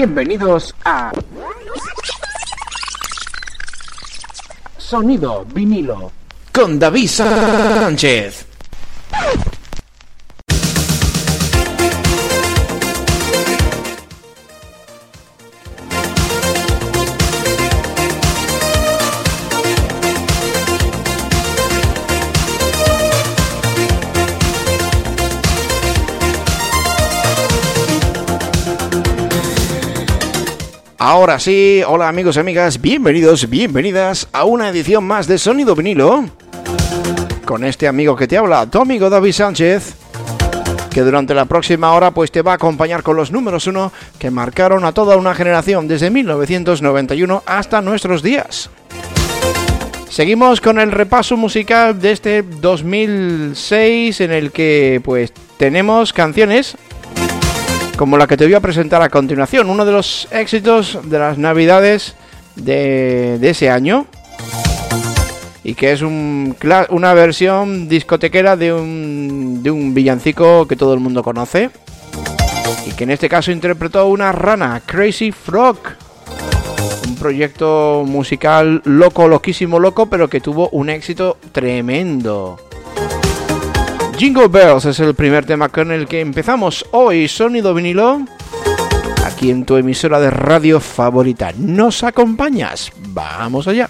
Bienvenidos a Sonido vinilo con David Sánchez. Ahora sí, hola amigos y amigas, bienvenidos, bienvenidas a una edición más de Sonido Vinilo. Con este amigo que te habla, tu amigo David Sánchez, que durante la próxima hora pues te va a acompañar con los números uno que marcaron a toda una generación desde 1991 hasta nuestros días. Seguimos con el repaso musical de este 2006 en el que pues tenemos canciones como la que te voy a presentar a continuación, uno de los éxitos de las navidades de, ese año y que es una versión discotequera de un, de un villancico que todo el mundo conoce y que en este caso interpretó una rana, Crazy Frog. Un proyecto musical loco, loquísimo, loco, pero que tuvo un éxito tremendo. Jingle Bells es el primer tema con el que empezamos hoy Sonido vinilo. Aquí en tu emisora de radio favorita. ¿Nos acompañas? Vamos allá.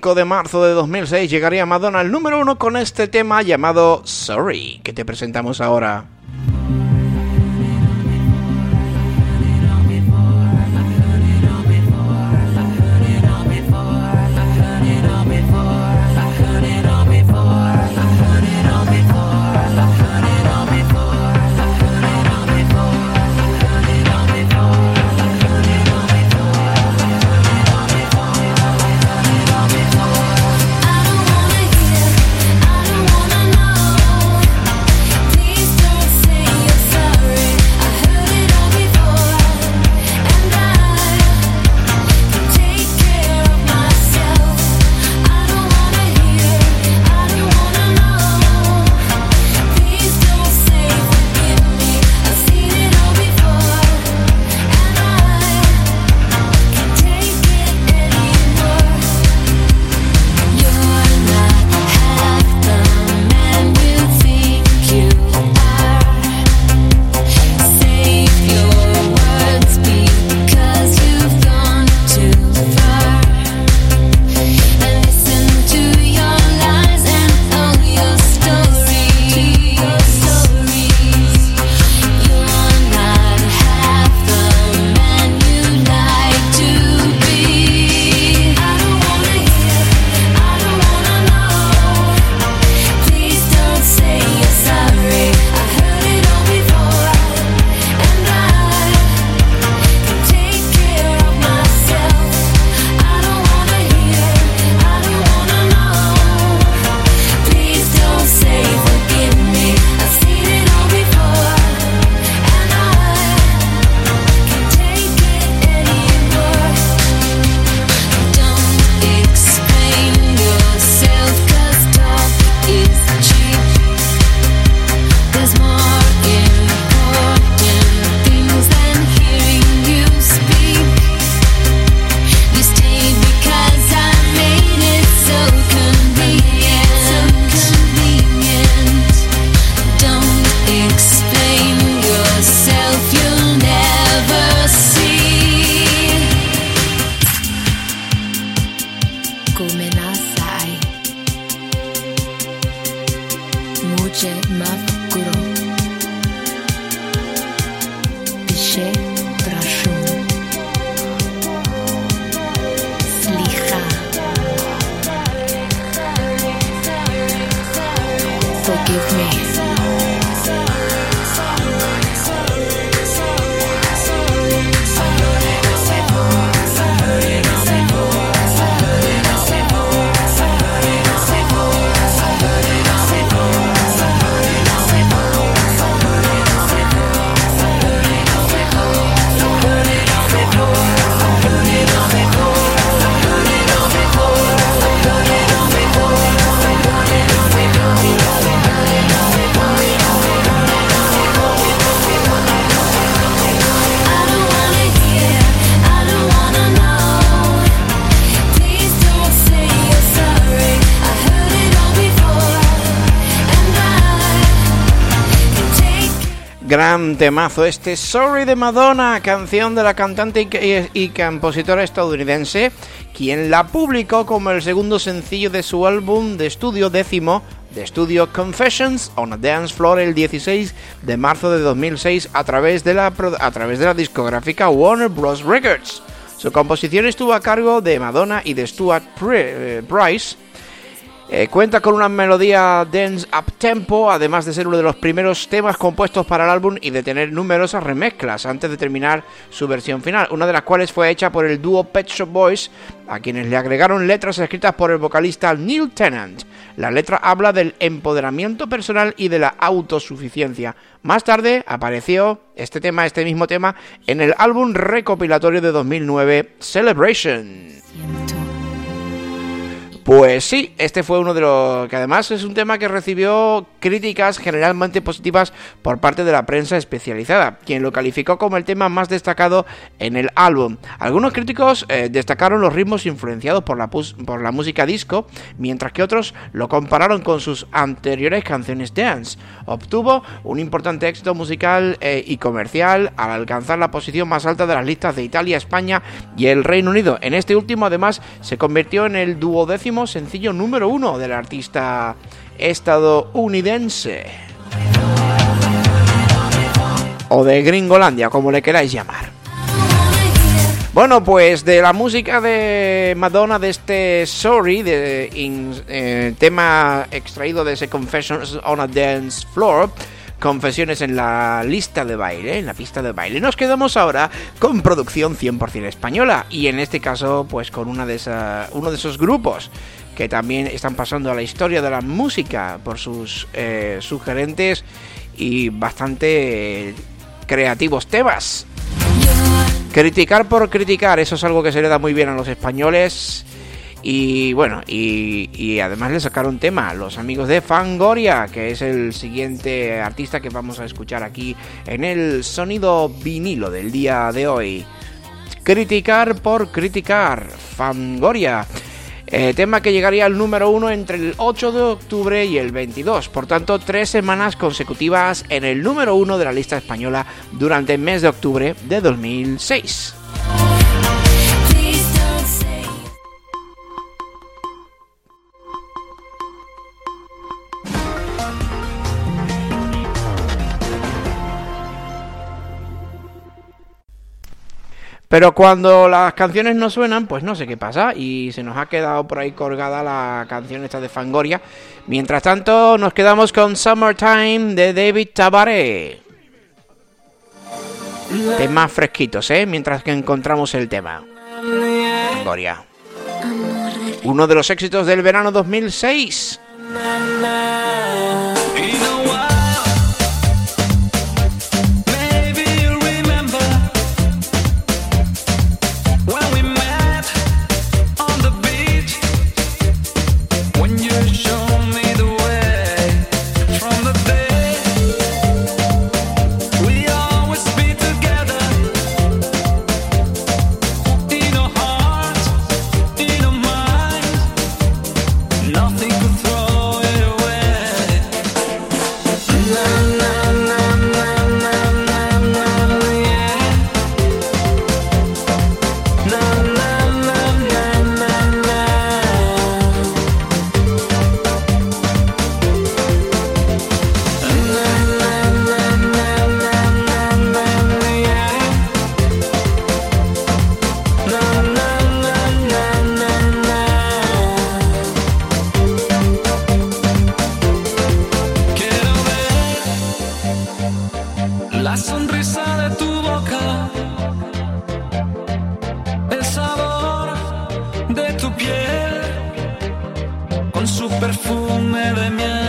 5 de marzo de 2006 llegaría Madonna al número uno con este tema llamado Sorry, que te presentamos ahora. Gran temazo este Sorry de Madonna, canción de la cantante y, compositora estadounidense, quien la publicó como el segundo sencillo de su álbum de estudio décimo de estudio Confessions on a Dance Floor el 16 de marzo de 2006 a través de la, a través de la discográfica Warner Bros. Records. Su composición estuvo a cargo de Madonna y de Stuart eh, Price eh, cuenta con una melodía dance up tempo, además de ser uno de los primeros temas compuestos para el álbum y de tener numerosas remezclas antes de terminar su versión final, una de las cuales fue hecha por el dúo Pet Shop Boys, a quienes le agregaron letras escritas por el vocalista Neil Tennant. La letra habla del empoderamiento personal y de la autosuficiencia. Más tarde apareció este tema, este mismo tema, en el álbum recopilatorio de 2009 Celebration. Pues sí, este fue uno de los que además es un tema que recibió críticas generalmente positivas por parte de la prensa especializada, quien lo calificó como el tema más destacado en el álbum. Algunos críticos eh, destacaron los ritmos influenciados por la, por la música disco, mientras que otros lo compararon con sus anteriores canciones dance. Obtuvo un importante éxito musical eh, y comercial al alcanzar la posición más alta de las listas de Italia, España y el Reino Unido. En este último además se convirtió en el duodécimo sencillo número uno del artista estadounidense. O de Gringolandia, como le queráis llamar. Bueno, pues de la música de Madonna de este Sorry, de eh, tema extraído de ese Confessions on a Dance Floor, confesiones en la lista de baile, en la pista de baile. Nos quedamos ahora con producción 100% española y en este caso pues con una de uno de esos grupos que también están pasando a la historia de la música por sus eh, sugerentes y bastante creativos temas. Criticar por criticar, eso es algo que se le da muy bien a los españoles. Y bueno, y, además le sacaron tema los amigos de Fangoria, que es el siguiente artista que vamos a escuchar aquí en el sonido vinilo del día de hoy. Criticar por criticar, Fangoria. Eh, tema que llegaría al número uno entre el 8 de octubre y el 22. Por tanto, tres semanas consecutivas en el número uno de la lista española durante el mes de octubre de 2006. Pero cuando las canciones no suenan, pues no sé qué pasa. Y se nos ha quedado por ahí colgada la canción esta de Fangoria. Mientras tanto, nos quedamos con Summertime de David Tabaré. Temas fresquitos, ¿eh? Mientras que encontramos el tema. Fangoria. Uno de los éxitos del verano 2006. el sabor de tu piel con su perfume de miel.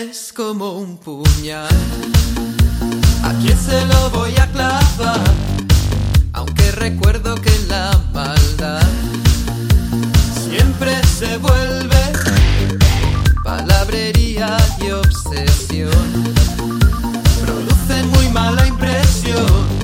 es como un puñal. ¿A quién se lo voy a clavar? Aunque recuerdo que la maldad siempre se vuelve palabrería y obsesión. Producen muy mala impresión.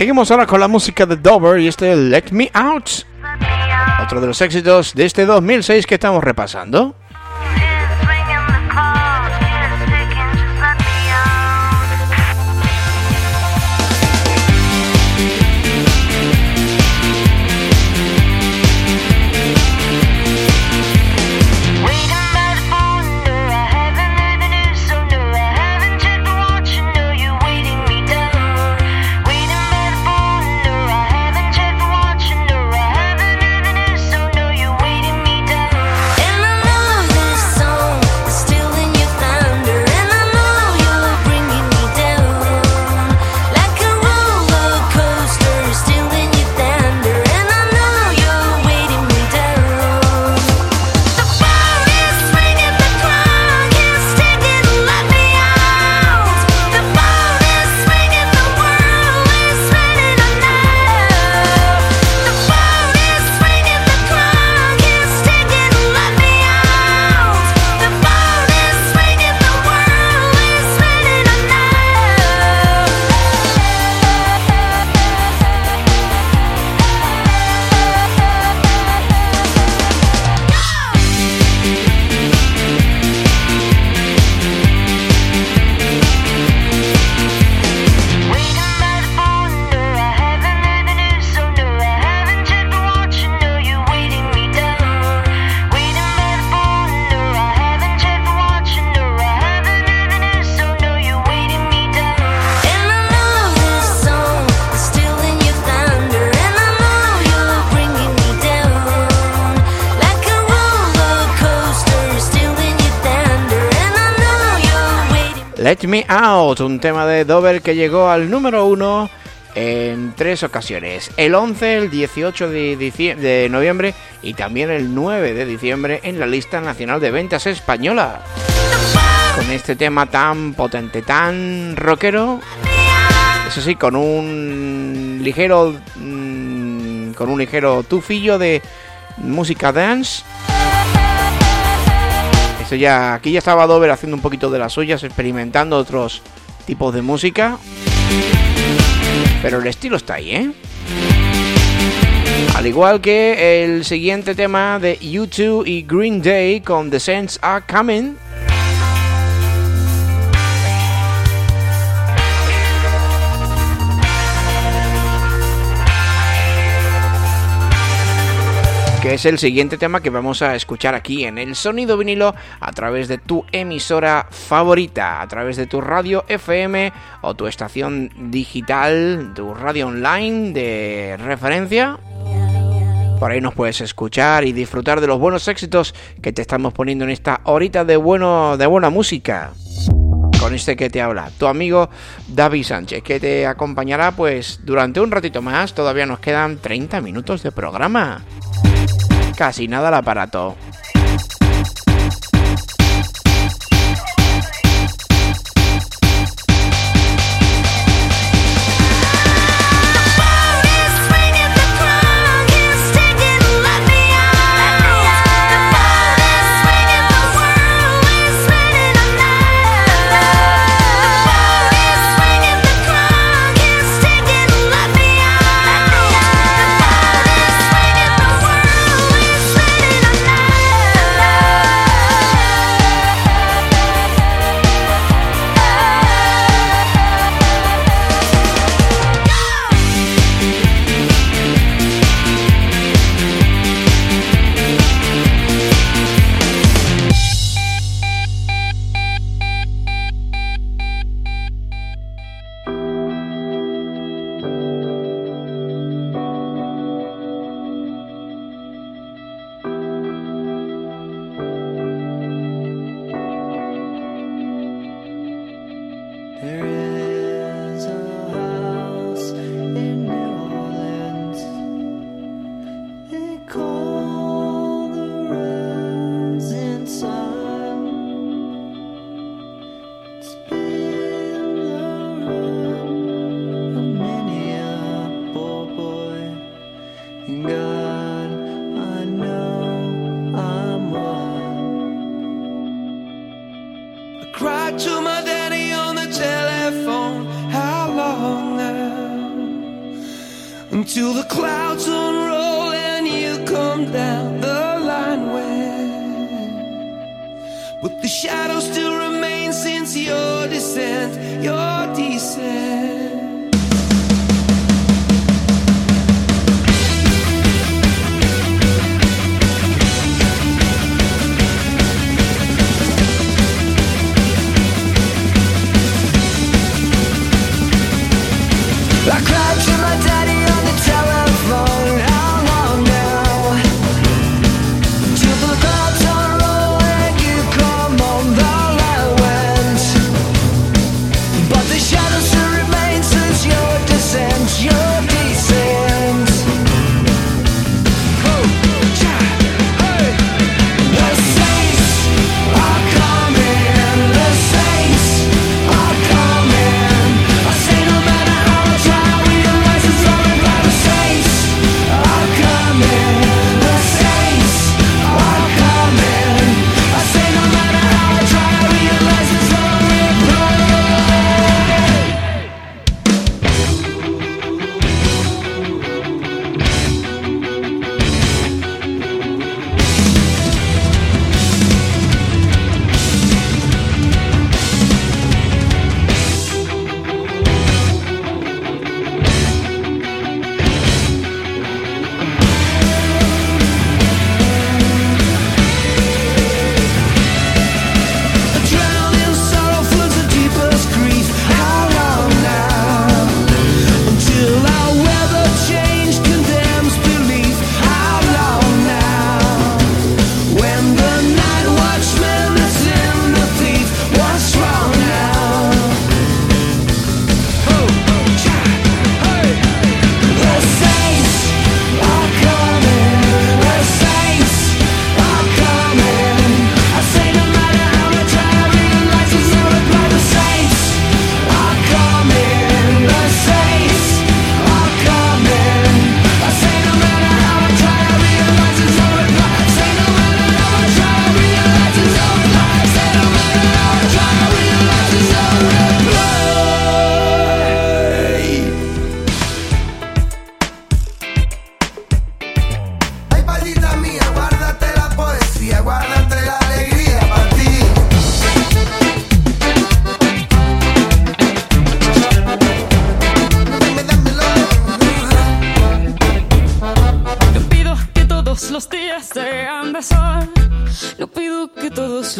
Seguimos ahora con la música de Dover y este Let Me Out. Otro de los éxitos de este 2006 que estamos repasando. Out, un tema de Dover que llegó al número uno en tres ocasiones. El 11, el 18 de, de, noviembre y también el 9 de diciembre en la lista nacional de ventas española. Con este tema tan potente, tan rockero. Eso sí, con un ligero... Mm, con un ligero tufillo de música dance ya, aquí ya estaba Dover haciendo un poquito de las suyas, experimentando otros tipos de música. Pero el estilo está ahí, ¿eh? Al igual que el siguiente tema de U2 y Green Day con The Saints Are Coming. Es el siguiente tema que vamos a escuchar aquí en el sonido vinilo a través de tu emisora favorita, a través de tu radio FM o tu estación digital, tu radio online de referencia. Por ahí nos puedes escuchar y disfrutar de los buenos éxitos que te estamos poniendo en esta horita de, bueno, de buena música. Con este que te habla, tu amigo David Sánchez, que te acompañará pues durante un ratito más, todavía nos quedan 30 minutos de programa casi nada el aparato.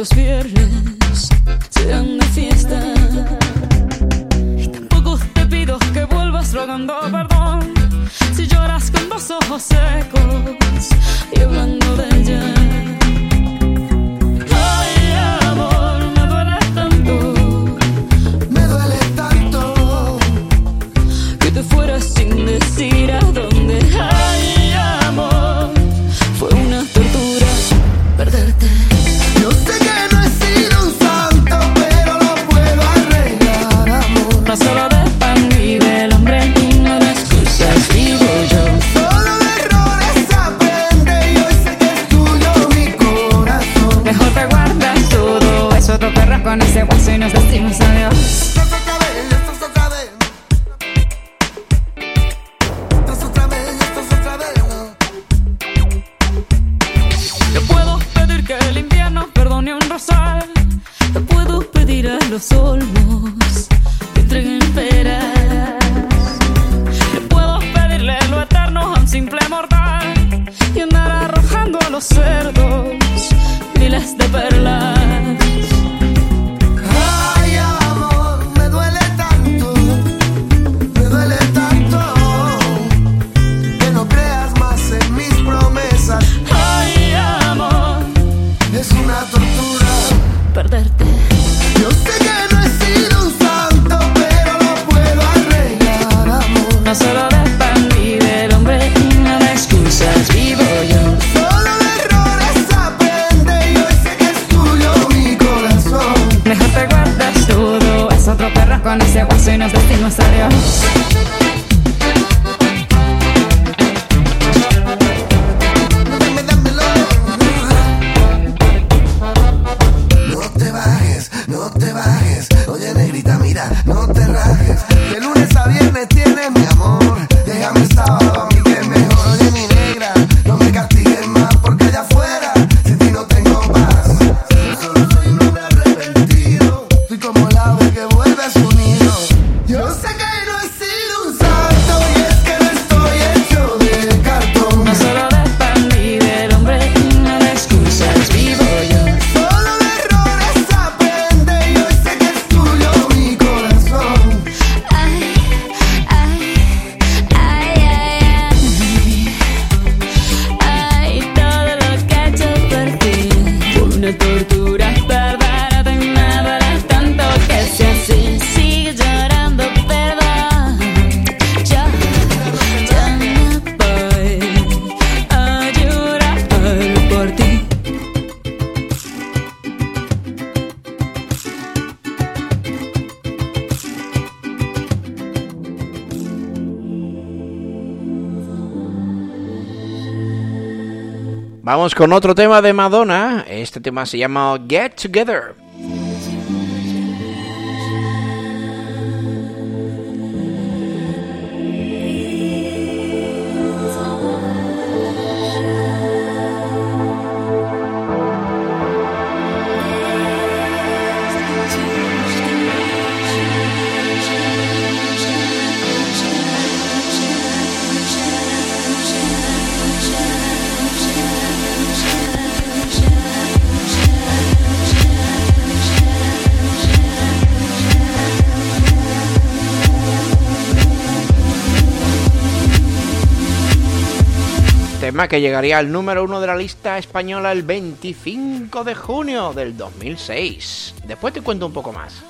Que todos con otro tema de Madonna. Este tema se llama Get Together. que llegaría al número uno de la lista española el 25 de junio del 2006. Después te cuento un poco más.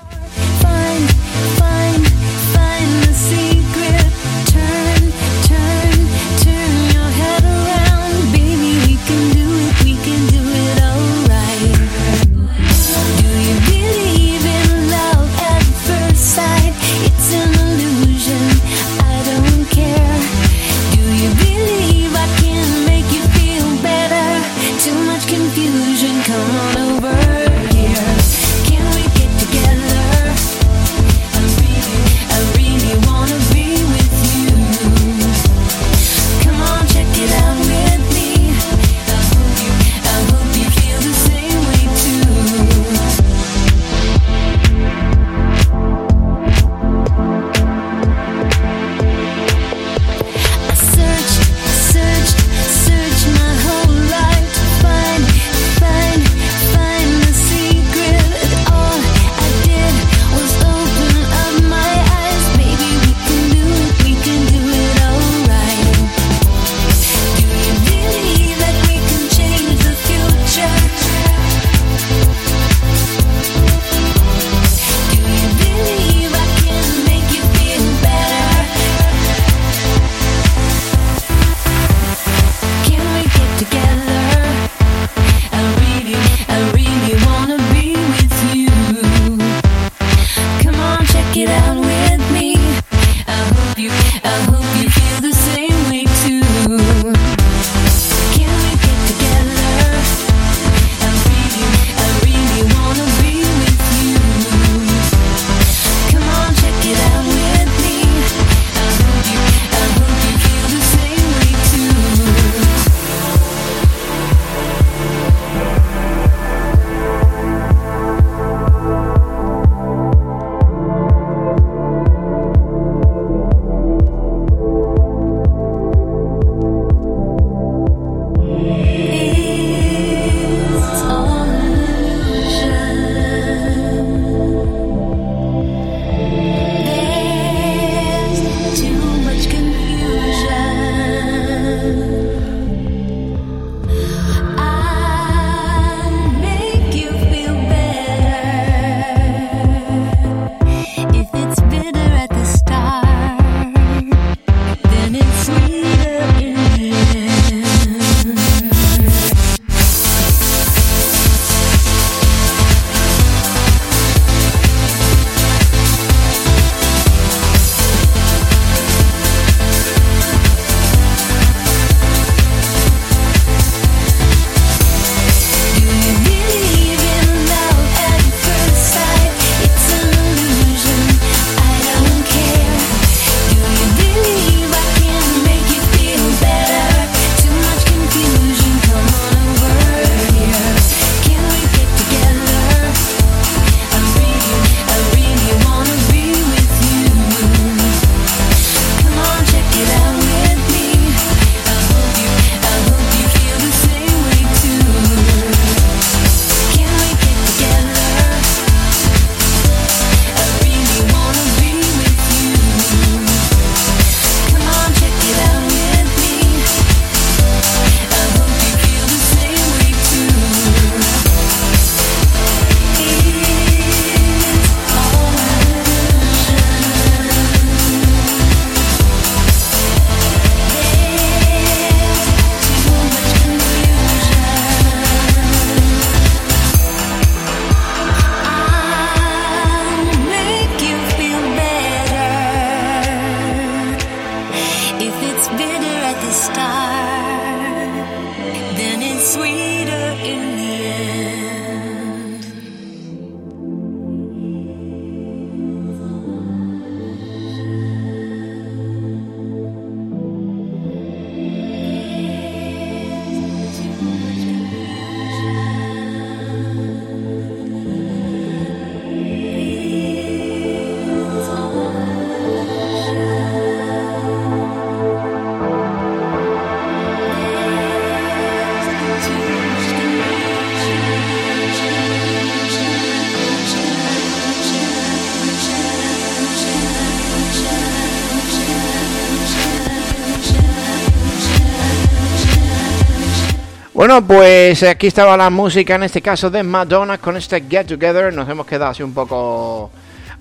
Pues aquí estaba la música, en este caso de Madonna, con este Get Together. Nos hemos quedado así un poco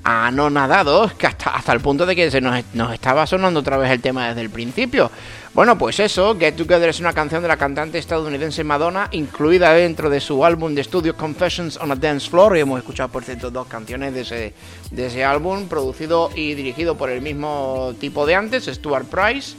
anonadados, que hasta, hasta el punto de que se nos, nos estaba sonando otra vez el tema desde el principio. Bueno, pues eso, Get Together es una canción de la cantante estadounidense Madonna, incluida dentro de su álbum de estudio Confessions on a Dance Floor. Y hemos escuchado, por cierto, dos canciones de ese, de ese álbum, producido y dirigido por el mismo tipo de antes, Stuart Price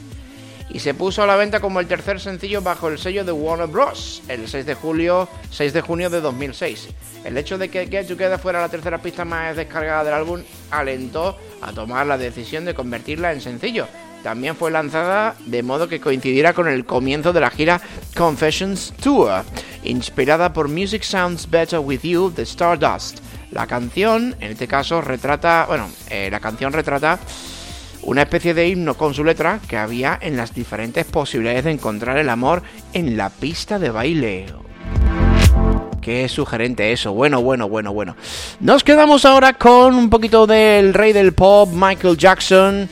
y se puso a la venta como el tercer sencillo bajo el sello de Warner Bros. el 6 de julio, 6 de junio de 2006. El hecho de que Get Together fuera la tercera pista más descargada del álbum alentó a tomar la decisión de convertirla en sencillo. También fue lanzada de modo que coincidiera con el comienzo de la gira Confessions Tour, inspirada por Music Sounds Better With You de Stardust. La canción, en este caso, retrata, bueno, eh, la canción retrata una especie de himno con su letra que había en las diferentes posibilidades de encontrar el amor en la pista de baile. Qué sugerente eso. Bueno, bueno, bueno, bueno. Nos quedamos ahora con un poquito del rey del pop, Michael Jackson.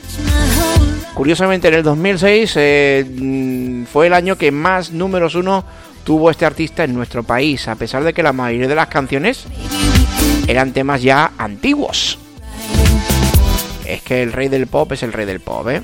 Curiosamente, en el 2006 eh, mm, fue el año que más números uno tuvo este artista en nuestro país, a pesar de que la mayoría de las canciones eran temas ya antiguos. Es que el rey del pop es el rey del pop, ¿eh?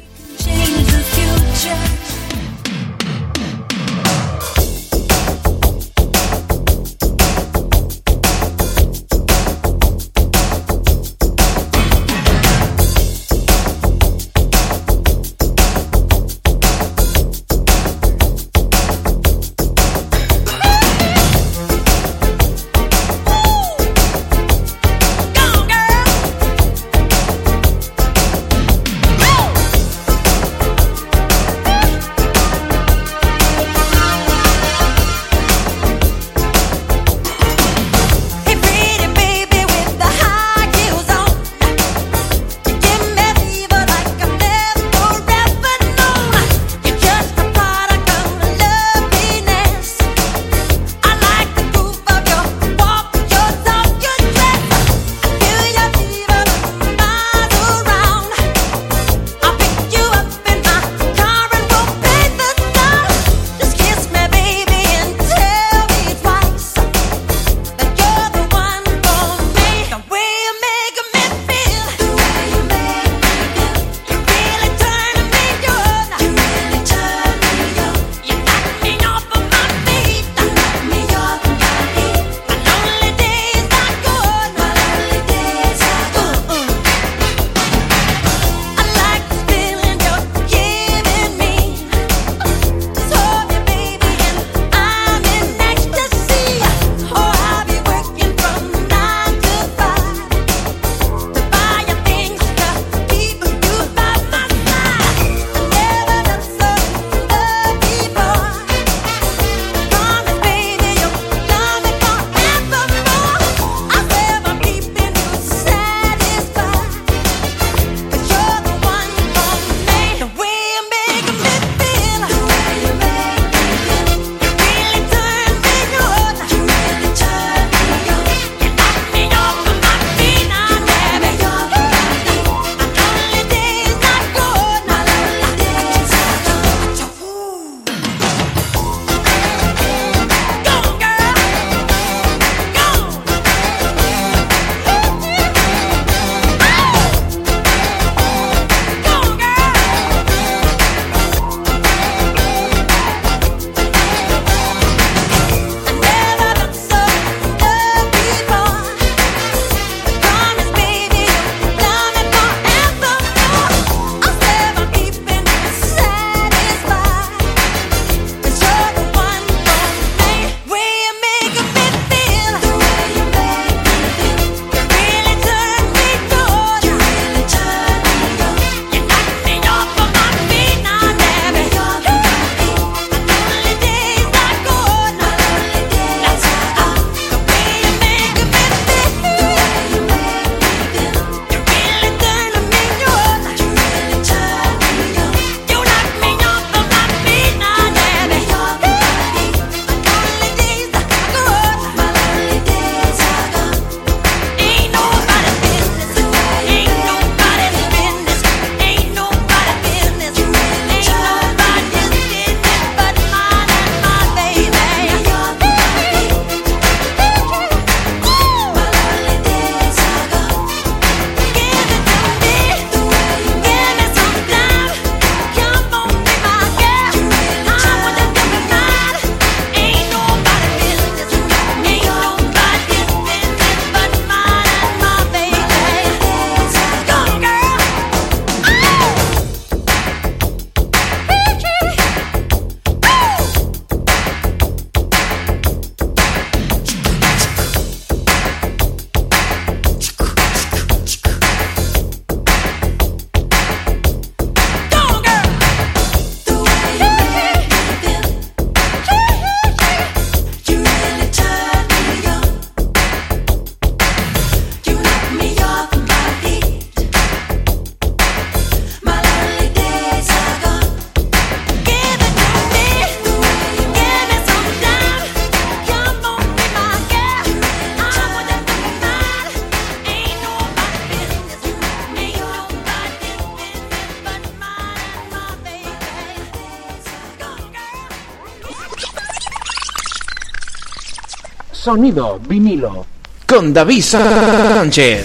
Sonido vinilo. Con David Sánchez.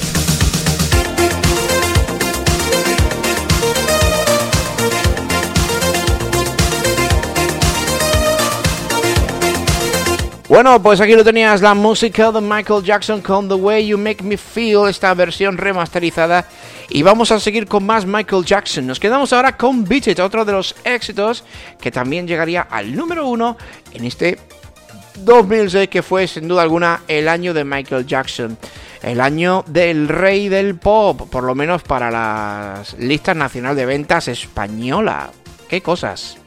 Bueno, pues aquí lo tenías, la música de Michael Jackson con The Way You Make Me Feel, esta versión remasterizada. Y vamos a seguir con más Michael Jackson. Nos quedamos ahora con Beat It, otro de los éxitos que también llegaría al número uno en este 2006, que fue sin duda alguna el año de Michael Jackson. El año del rey del pop, por lo menos para las listas nacional de ventas española. ¡Qué cosas!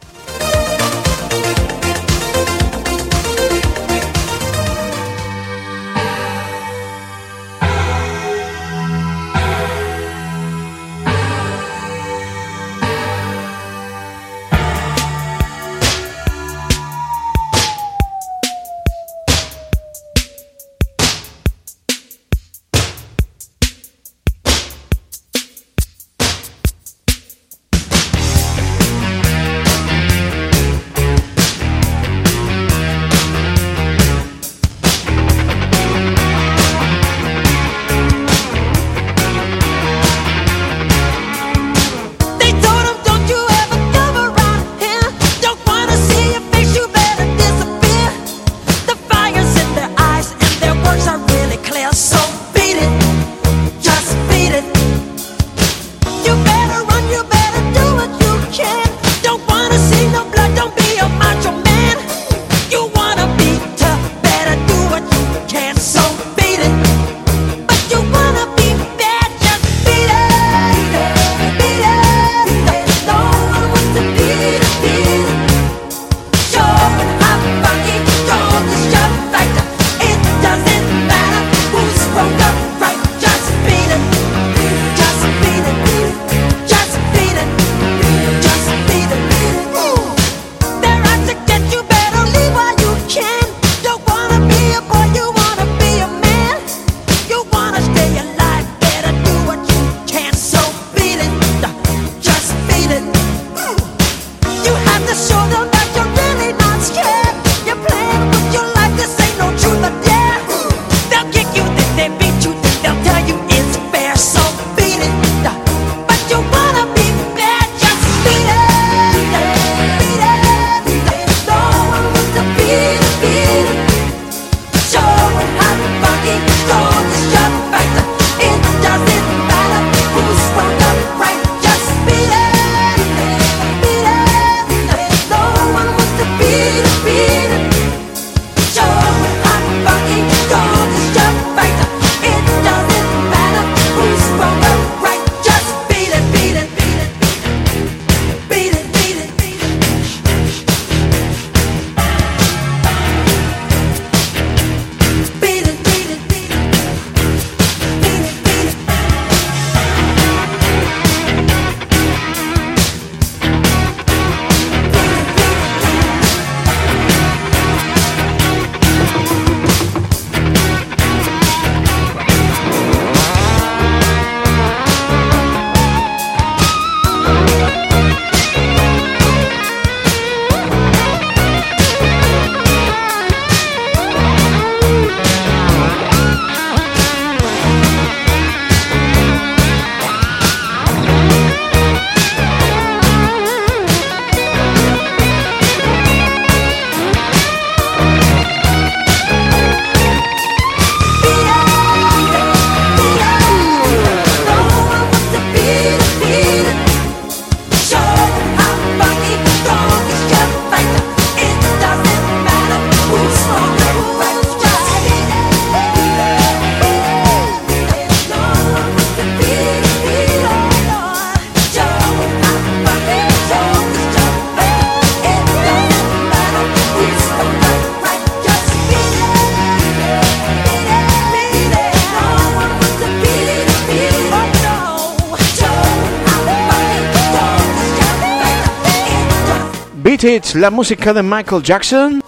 la música de Michael Jackson.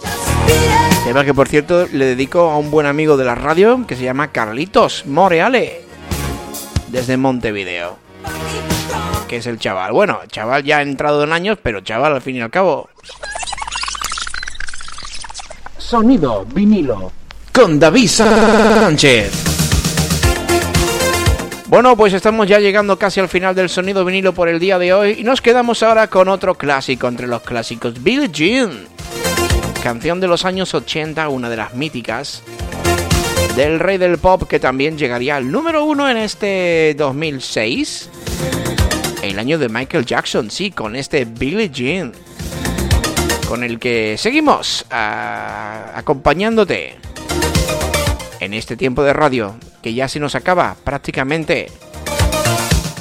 Que por cierto le dedico a un buen amigo de la radio que se llama Carlitos Moreale. Desde Montevideo. Que es el chaval. Bueno, chaval ya ha entrado en años, pero chaval al fin y al cabo. Sonido vinilo. Con David Sánchez. Bueno, pues estamos ya llegando casi al final del sonido vinilo por el día de hoy y nos quedamos ahora con otro clásico entre los clásicos, Billie Jean. Canción de los años 80, una de las míticas del rey del pop que también llegaría al número uno en este 2006. El año de Michael Jackson, sí, con este Billie Jean. Con el que seguimos ah, acompañándote en este tiempo de radio que ya se nos acaba prácticamente.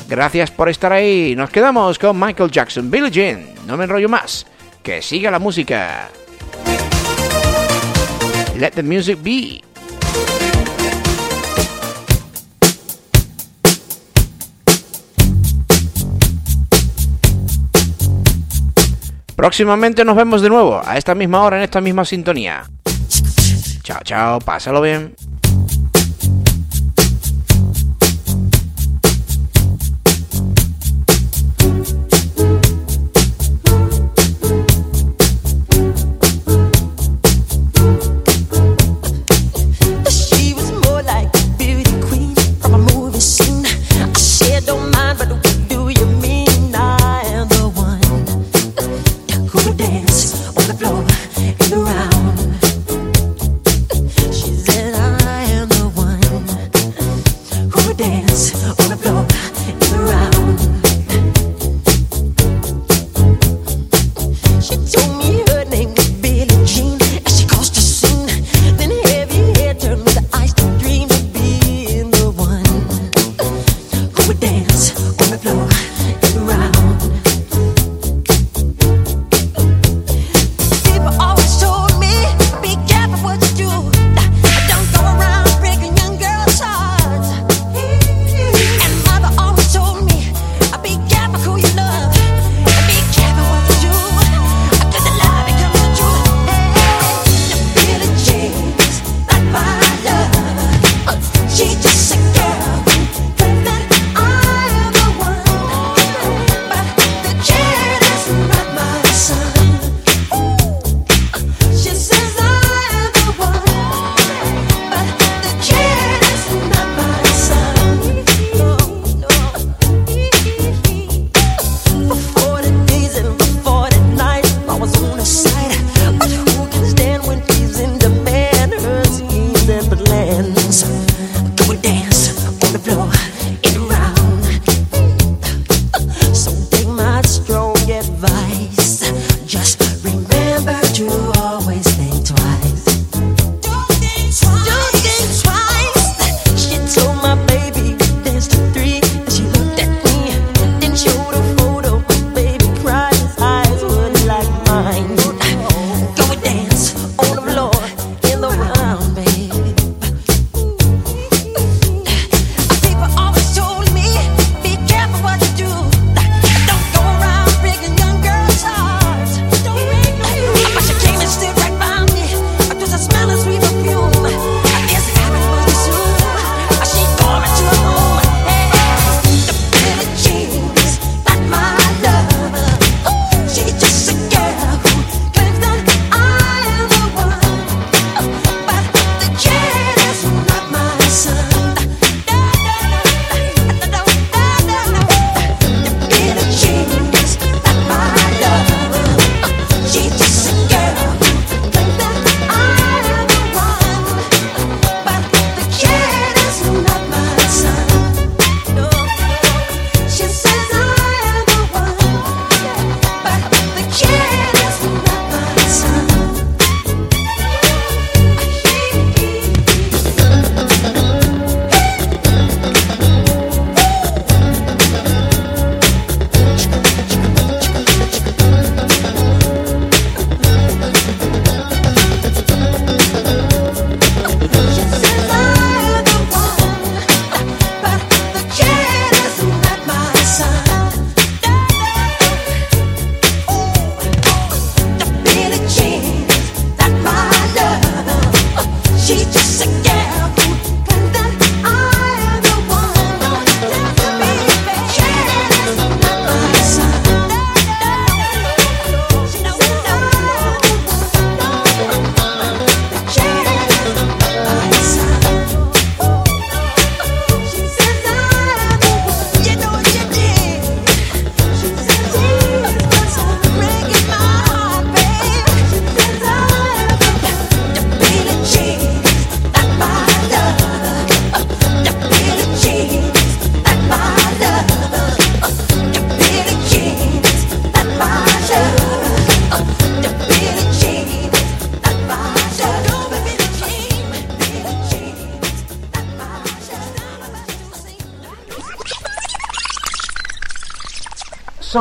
Gracias por estar ahí. Nos quedamos con Michael Jackson, Billie Jean. No me enrollo más. Que siga la música. Let the music be. Próximamente nos vemos de nuevo, a esta misma hora, en esta misma sintonía. Chao, chao, pásalo bien.